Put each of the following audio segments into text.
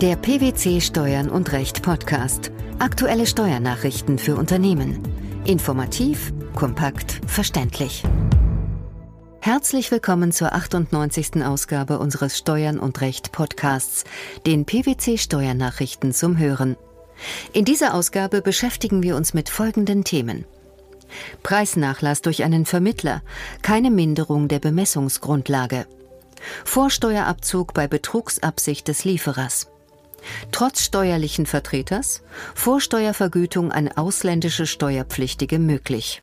Der PwC Steuern und Recht Podcast. Aktuelle Steuernachrichten für Unternehmen. Informativ, kompakt, verständlich. Herzlich willkommen zur 98. Ausgabe unseres Steuern und Recht Podcasts, den PwC Steuernachrichten zum Hören. In dieser Ausgabe beschäftigen wir uns mit folgenden Themen. Preisnachlass durch einen Vermittler, keine Minderung der Bemessungsgrundlage. Vorsteuerabzug bei Betrugsabsicht des Lieferers. Trotz steuerlichen Vertreters Vorsteuervergütung an ausländische Steuerpflichtige möglich.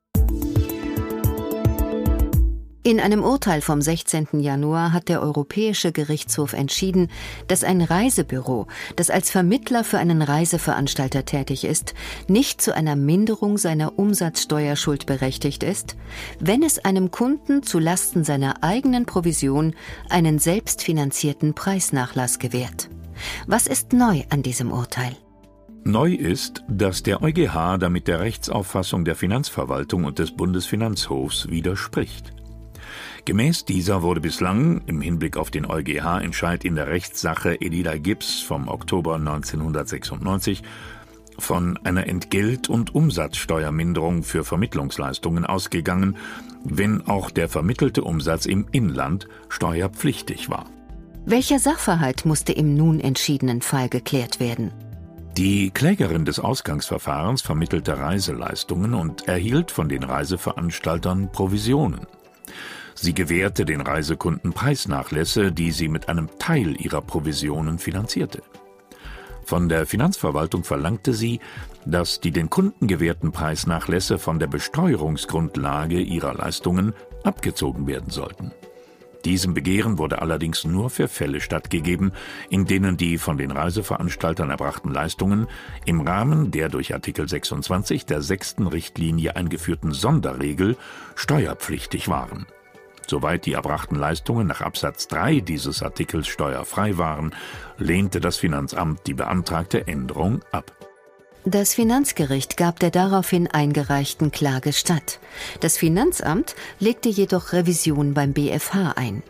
In einem Urteil vom 16. Januar hat der Europäische Gerichtshof entschieden, dass ein Reisebüro, das als Vermittler für einen Reiseveranstalter tätig ist, nicht zu einer Minderung seiner Umsatzsteuerschuld berechtigt ist, wenn es einem Kunden zu Lasten seiner eigenen Provision einen selbstfinanzierten Preisnachlass gewährt. Was ist neu an diesem Urteil? Neu ist, dass der EuGH damit der Rechtsauffassung der Finanzverwaltung und des Bundesfinanzhofs widerspricht. Gemäß dieser wurde bislang im Hinblick auf den EuGH-Entscheid in der Rechtssache Elida Gibbs vom Oktober 1996 von einer Entgelt- und Umsatzsteuerminderung für Vermittlungsleistungen ausgegangen, wenn auch der vermittelte Umsatz im Inland steuerpflichtig war. Welcher Sachverhalt musste im nun entschiedenen Fall geklärt werden? Die Klägerin des Ausgangsverfahrens vermittelte Reiseleistungen und erhielt von den Reiseveranstaltern Provisionen. Sie gewährte den Reisekunden Preisnachlässe, die sie mit einem Teil ihrer Provisionen finanzierte. Von der Finanzverwaltung verlangte sie, dass die den Kunden gewährten Preisnachlässe von der Besteuerungsgrundlage ihrer Leistungen abgezogen werden sollten. Diesem Begehren wurde allerdings nur für Fälle stattgegeben, in denen die von den Reiseveranstaltern erbrachten Leistungen im Rahmen der durch Artikel 26 der sechsten Richtlinie eingeführten Sonderregel steuerpflichtig waren. Soweit die erbrachten Leistungen nach Absatz 3 dieses Artikels steuerfrei waren, lehnte das Finanzamt die beantragte Änderung ab. Das Finanzgericht gab der daraufhin eingereichten Klage statt. Das Finanzamt legte jedoch Revision beim BFH ein.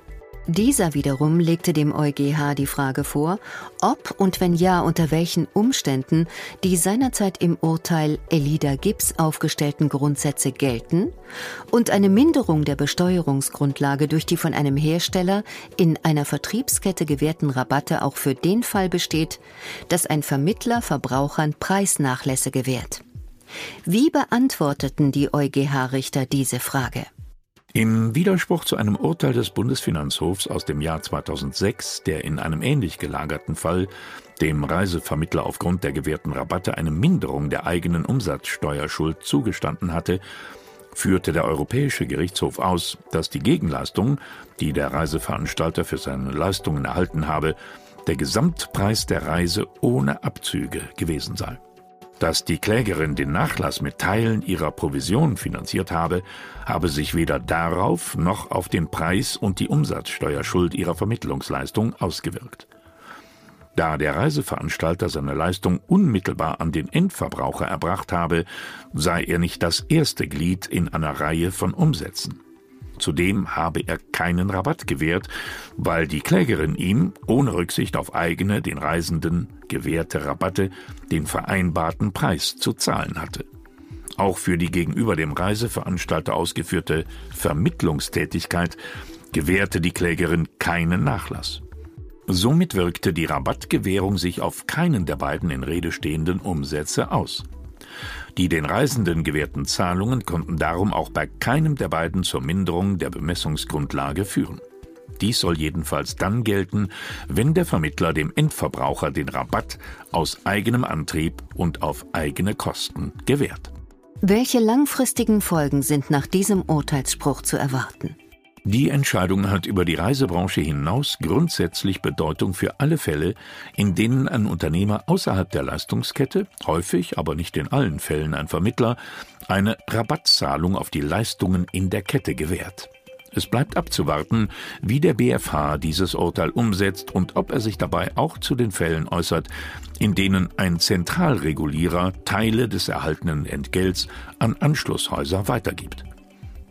Dieser wiederum legte dem EuGH die Frage vor, ob und wenn ja, unter welchen Umständen die seinerzeit im Urteil Elida Gibbs aufgestellten Grundsätze gelten und eine Minderung der Besteuerungsgrundlage durch die von einem Hersteller in einer Vertriebskette gewährten Rabatte auch für den Fall besteht, dass ein Vermittler Verbrauchern Preisnachlässe gewährt. Wie beantworteten die EuGH-Richter diese Frage? Im Widerspruch zu einem Urteil des Bundesfinanzhofs aus dem Jahr 2006, der in einem ähnlich gelagerten Fall dem Reisevermittler aufgrund der gewährten Rabatte eine Minderung der eigenen Umsatzsteuerschuld zugestanden hatte, führte der Europäische Gerichtshof aus, dass die Gegenleistung, die der Reiseveranstalter für seine Leistungen erhalten habe, der Gesamtpreis der Reise ohne Abzüge gewesen sei. Dass die Klägerin den Nachlass mit Teilen ihrer Provision finanziert habe, habe sich weder darauf noch auf den Preis und die Umsatzsteuerschuld ihrer Vermittlungsleistung ausgewirkt. Da der Reiseveranstalter seine Leistung unmittelbar an den Endverbraucher erbracht habe, sei er nicht das erste Glied in einer Reihe von Umsätzen. Zudem habe er keinen Rabatt gewährt, weil die Klägerin ihm, ohne Rücksicht auf eigene, den Reisenden gewährte Rabatte, den vereinbarten Preis zu zahlen hatte. Auch für die gegenüber dem Reiseveranstalter ausgeführte Vermittlungstätigkeit gewährte die Klägerin keinen Nachlass. Somit wirkte die Rabattgewährung sich auf keinen der beiden in Rede stehenden Umsätze aus. Die den Reisenden gewährten Zahlungen konnten darum auch bei keinem der beiden zur Minderung der Bemessungsgrundlage führen. Dies soll jedenfalls dann gelten, wenn der Vermittler dem Endverbraucher den Rabatt aus eigenem Antrieb und auf eigene Kosten gewährt. Welche langfristigen Folgen sind nach diesem Urteilsspruch zu erwarten? Die Entscheidung hat über die Reisebranche hinaus grundsätzlich Bedeutung für alle Fälle, in denen ein Unternehmer außerhalb der Leistungskette, häufig, aber nicht in allen Fällen ein Vermittler, eine Rabattzahlung auf die Leistungen in der Kette gewährt. Es bleibt abzuwarten, wie der BFH dieses Urteil umsetzt und ob er sich dabei auch zu den Fällen äußert, in denen ein Zentralregulierer Teile des erhaltenen Entgelts an Anschlusshäuser weitergibt.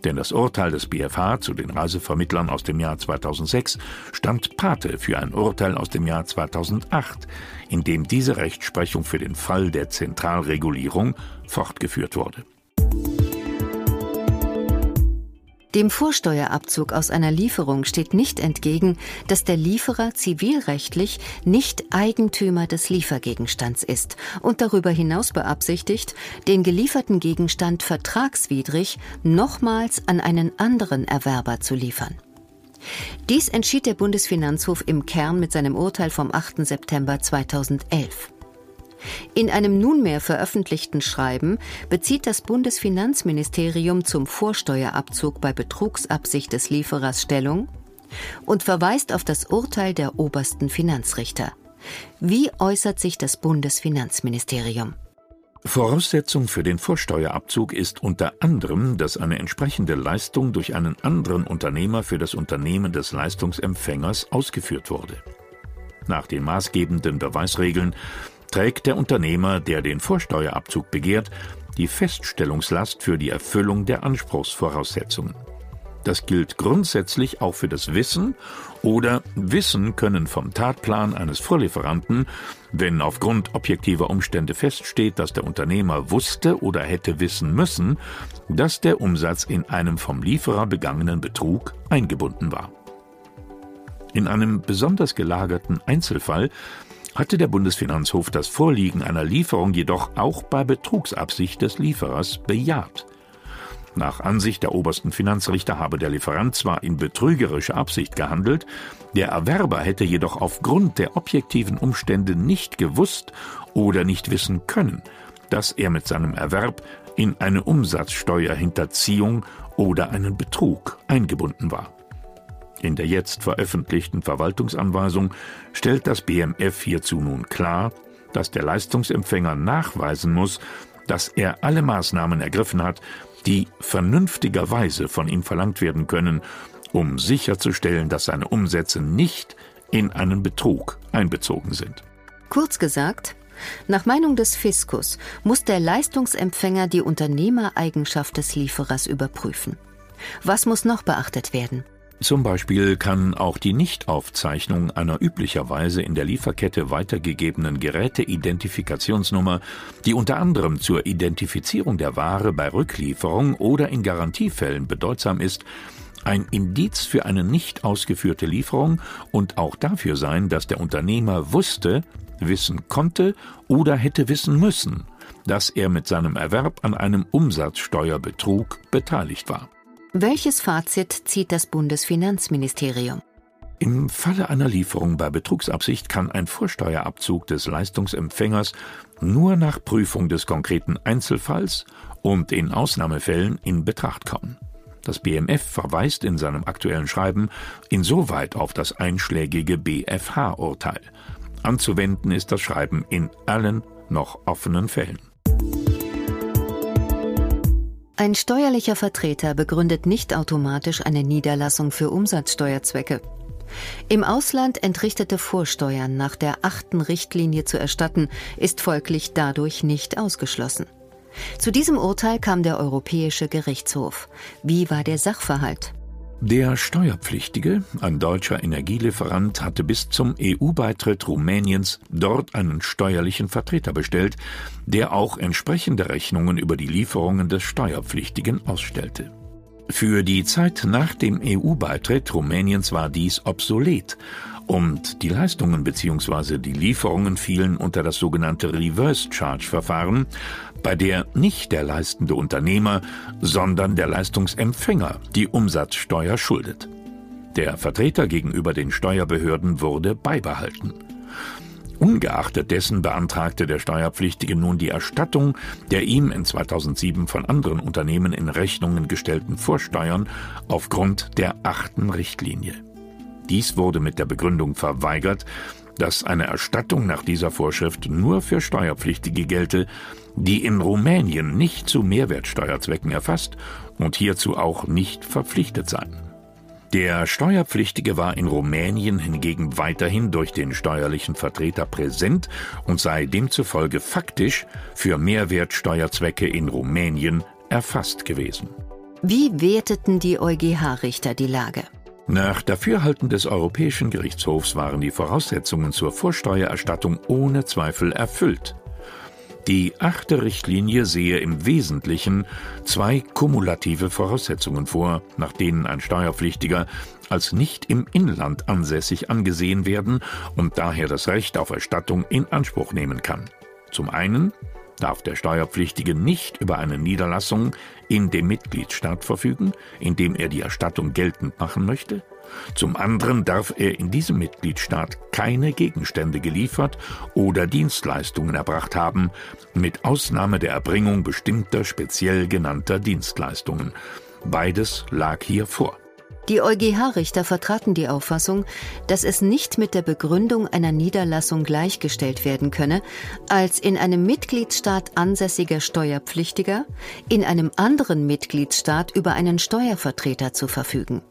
Denn das Urteil des BFH zu den Reisevermittlern aus dem Jahr 2006 stand Pate für ein Urteil aus dem Jahr 2008, in dem diese Rechtsprechung für den Fall der Zentralregulierung fortgeführt wurde. Dem Vorsteuerabzug aus einer Lieferung steht nicht entgegen, dass der Lieferer zivilrechtlich nicht Eigentümer des Liefergegenstands ist und darüber hinaus beabsichtigt, den gelieferten Gegenstand vertragswidrig nochmals an einen anderen Erwerber zu liefern. Dies entschied der Bundesfinanzhof im Kern mit seinem Urteil vom 8. September 2011. In einem nunmehr veröffentlichten Schreiben bezieht das Bundesfinanzministerium zum Vorsteuerabzug bei Betrugsabsicht des Lieferers Stellung und verweist auf das Urteil der obersten Finanzrichter. Wie äußert sich das Bundesfinanzministerium? Voraussetzung für den Vorsteuerabzug ist unter anderem, dass eine entsprechende Leistung durch einen anderen Unternehmer für das Unternehmen des Leistungsempfängers ausgeführt wurde. Nach den maßgebenden Beweisregeln trägt der Unternehmer, der den Vorsteuerabzug begehrt, die Feststellungslast für die Erfüllung der Anspruchsvoraussetzungen. Das gilt grundsätzlich auch für das Wissen oder Wissen können vom Tatplan eines Vorlieferanten, wenn aufgrund objektiver Umstände feststeht, dass der Unternehmer wusste oder hätte wissen müssen, dass der Umsatz in einem vom Lieferer begangenen Betrug eingebunden war. In einem besonders gelagerten Einzelfall hatte der Bundesfinanzhof das Vorliegen einer Lieferung jedoch auch bei Betrugsabsicht des Lieferers bejaht. Nach Ansicht der obersten Finanzrichter habe der Lieferant zwar in betrügerischer Absicht gehandelt, der Erwerber hätte jedoch aufgrund der objektiven Umstände nicht gewusst oder nicht wissen können, dass er mit seinem Erwerb in eine Umsatzsteuerhinterziehung oder einen Betrug eingebunden war. In der jetzt veröffentlichten Verwaltungsanweisung stellt das BMF hierzu nun klar, dass der Leistungsempfänger nachweisen muss, dass er alle Maßnahmen ergriffen hat, die vernünftigerweise von ihm verlangt werden können, um sicherzustellen, dass seine Umsätze nicht in einen Betrug einbezogen sind. Kurz gesagt, nach Meinung des Fiskus muss der Leistungsempfänger die Unternehmereigenschaft des Lieferers überprüfen. Was muss noch beachtet werden? Zum Beispiel kann auch die Nichtaufzeichnung einer üblicherweise in der Lieferkette weitergegebenen Geräteidentifikationsnummer, die unter anderem zur Identifizierung der Ware bei Rücklieferung oder in Garantiefällen bedeutsam ist, ein Indiz für eine nicht ausgeführte Lieferung und auch dafür sein, dass der Unternehmer wusste, wissen konnte oder hätte wissen müssen, dass er mit seinem Erwerb an einem Umsatzsteuerbetrug beteiligt war. Welches Fazit zieht das Bundesfinanzministerium? Im Falle einer Lieferung bei Betrugsabsicht kann ein Vorsteuerabzug des Leistungsempfängers nur nach Prüfung des konkreten Einzelfalls und in Ausnahmefällen in Betracht kommen. Das BMF verweist in seinem aktuellen Schreiben insoweit auf das einschlägige BFH-Urteil. Anzuwenden ist das Schreiben in allen noch offenen Fällen. Ein steuerlicher Vertreter begründet nicht automatisch eine Niederlassung für Umsatzsteuerzwecke. Im Ausland entrichtete Vorsteuern nach der achten Richtlinie zu erstatten, ist folglich dadurch nicht ausgeschlossen. Zu diesem Urteil kam der Europäische Gerichtshof. Wie war der Sachverhalt? Der Steuerpflichtige, ein deutscher Energielieferant, hatte bis zum EU-Beitritt Rumäniens dort einen steuerlichen Vertreter bestellt, der auch entsprechende Rechnungen über die Lieferungen des Steuerpflichtigen ausstellte. Für die Zeit nach dem EU-Beitritt Rumäniens war dies obsolet und die Leistungen bzw. die Lieferungen fielen unter das sogenannte Reverse Charge Verfahren, bei der nicht der leistende Unternehmer, sondern der Leistungsempfänger die Umsatzsteuer schuldet. Der Vertreter gegenüber den Steuerbehörden wurde beibehalten. Ungeachtet dessen beantragte der Steuerpflichtige nun die Erstattung der ihm in 2007 von anderen Unternehmen in Rechnungen gestellten Vorsteuern aufgrund der achten Richtlinie. Dies wurde mit der Begründung verweigert, dass eine Erstattung nach dieser Vorschrift nur für Steuerpflichtige gelte, die in Rumänien nicht zu Mehrwertsteuerzwecken erfasst und hierzu auch nicht verpflichtet seien. Der Steuerpflichtige war in Rumänien hingegen weiterhin durch den steuerlichen Vertreter präsent und sei demzufolge faktisch für Mehrwertsteuerzwecke in Rumänien erfasst gewesen. Wie werteten die EuGH-Richter die Lage? Nach Dafürhalten des Europäischen Gerichtshofs waren die Voraussetzungen zur Vorsteuererstattung ohne Zweifel erfüllt. Die achte Richtlinie sehe im Wesentlichen zwei kumulative Voraussetzungen vor, nach denen ein Steuerpflichtiger als nicht im Inland ansässig angesehen werden und daher das Recht auf Erstattung in Anspruch nehmen kann. Zum einen darf der Steuerpflichtige nicht über eine Niederlassung in dem Mitgliedstaat verfügen, in dem er die Erstattung geltend machen möchte. Zum anderen darf er in diesem Mitgliedstaat keine Gegenstände geliefert oder Dienstleistungen erbracht haben, mit Ausnahme der Erbringung bestimmter speziell genannter Dienstleistungen. Beides lag hier vor. Die EuGH-Richter vertraten die Auffassung, dass es nicht mit der Begründung einer Niederlassung gleichgestellt werden könne, als in einem Mitgliedstaat ansässiger Steuerpflichtiger in einem anderen Mitgliedstaat über einen Steuervertreter zu verfügen.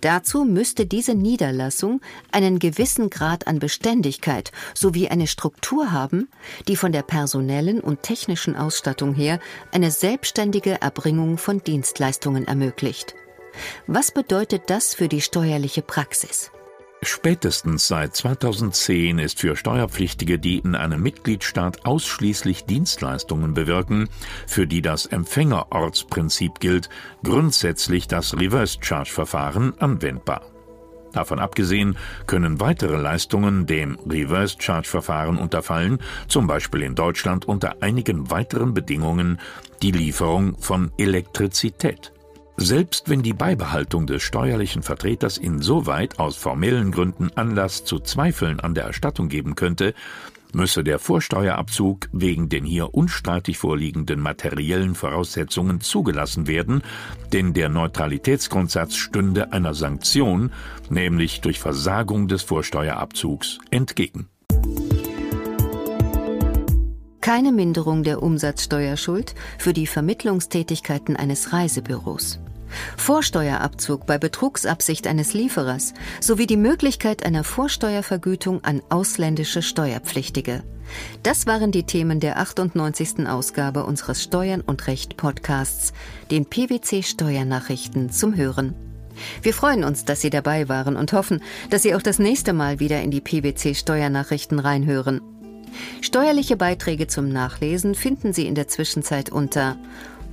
Dazu müsste diese Niederlassung einen gewissen Grad an Beständigkeit sowie eine Struktur haben, die von der personellen und technischen Ausstattung her eine selbstständige Erbringung von Dienstleistungen ermöglicht. Was bedeutet das für die steuerliche Praxis? Spätestens seit 2010 ist für Steuerpflichtige, die in einem Mitgliedstaat ausschließlich Dienstleistungen bewirken, für die das Empfängerortsprinzip gilt, grundsätzlich das Reverse Charge Verfahren anwendbar. Davon abgesehen können weitere Leistungen dem Reverse Charge Verfahren unterfallen, zum Beispiel in Deutschland unter einigen weiteren Bedingungen die Lieferung von Elektrizität. Selbst wenn die Beibehaltung des steuerlichen Vertreters insoweit aus formellen Gründen Anlass zu Zweifeln an der Erstattung geben könnte, müsse der Vorsteuerabzug wegen den hier unstreitig vorliegenden materiellen Voraussetzungen zugelassen werden, denn der Neutralitätsgrundsatz stünde einer Sanktion, nämlich durch Versagung des Vorsteuerabzugs, entgegen. Keine Minderung der Umsatzsteuerschuld für die Vermittlungstätigkeiten eines Reisebüros. Vorsteuerabzug bei Betrugsabsicht eines Lieferers sowie die Möglichkeit einer Vorsteuervergütung an ausländische Steuerpflichtige. Das waren die Themen der 98. Ausgabe unseres Steuern und Recht Podcasts, den PwC Steuernachrichten zum Hören. Wir freuen uns, dass Sie dabei waren und hoffen, dass Sie auch das nächste Mal wieder in die PwC Steuernachrichten reinhören. Steuerliche Beiträge zum Nachlesen finden Sie in der Zwischenzeit unter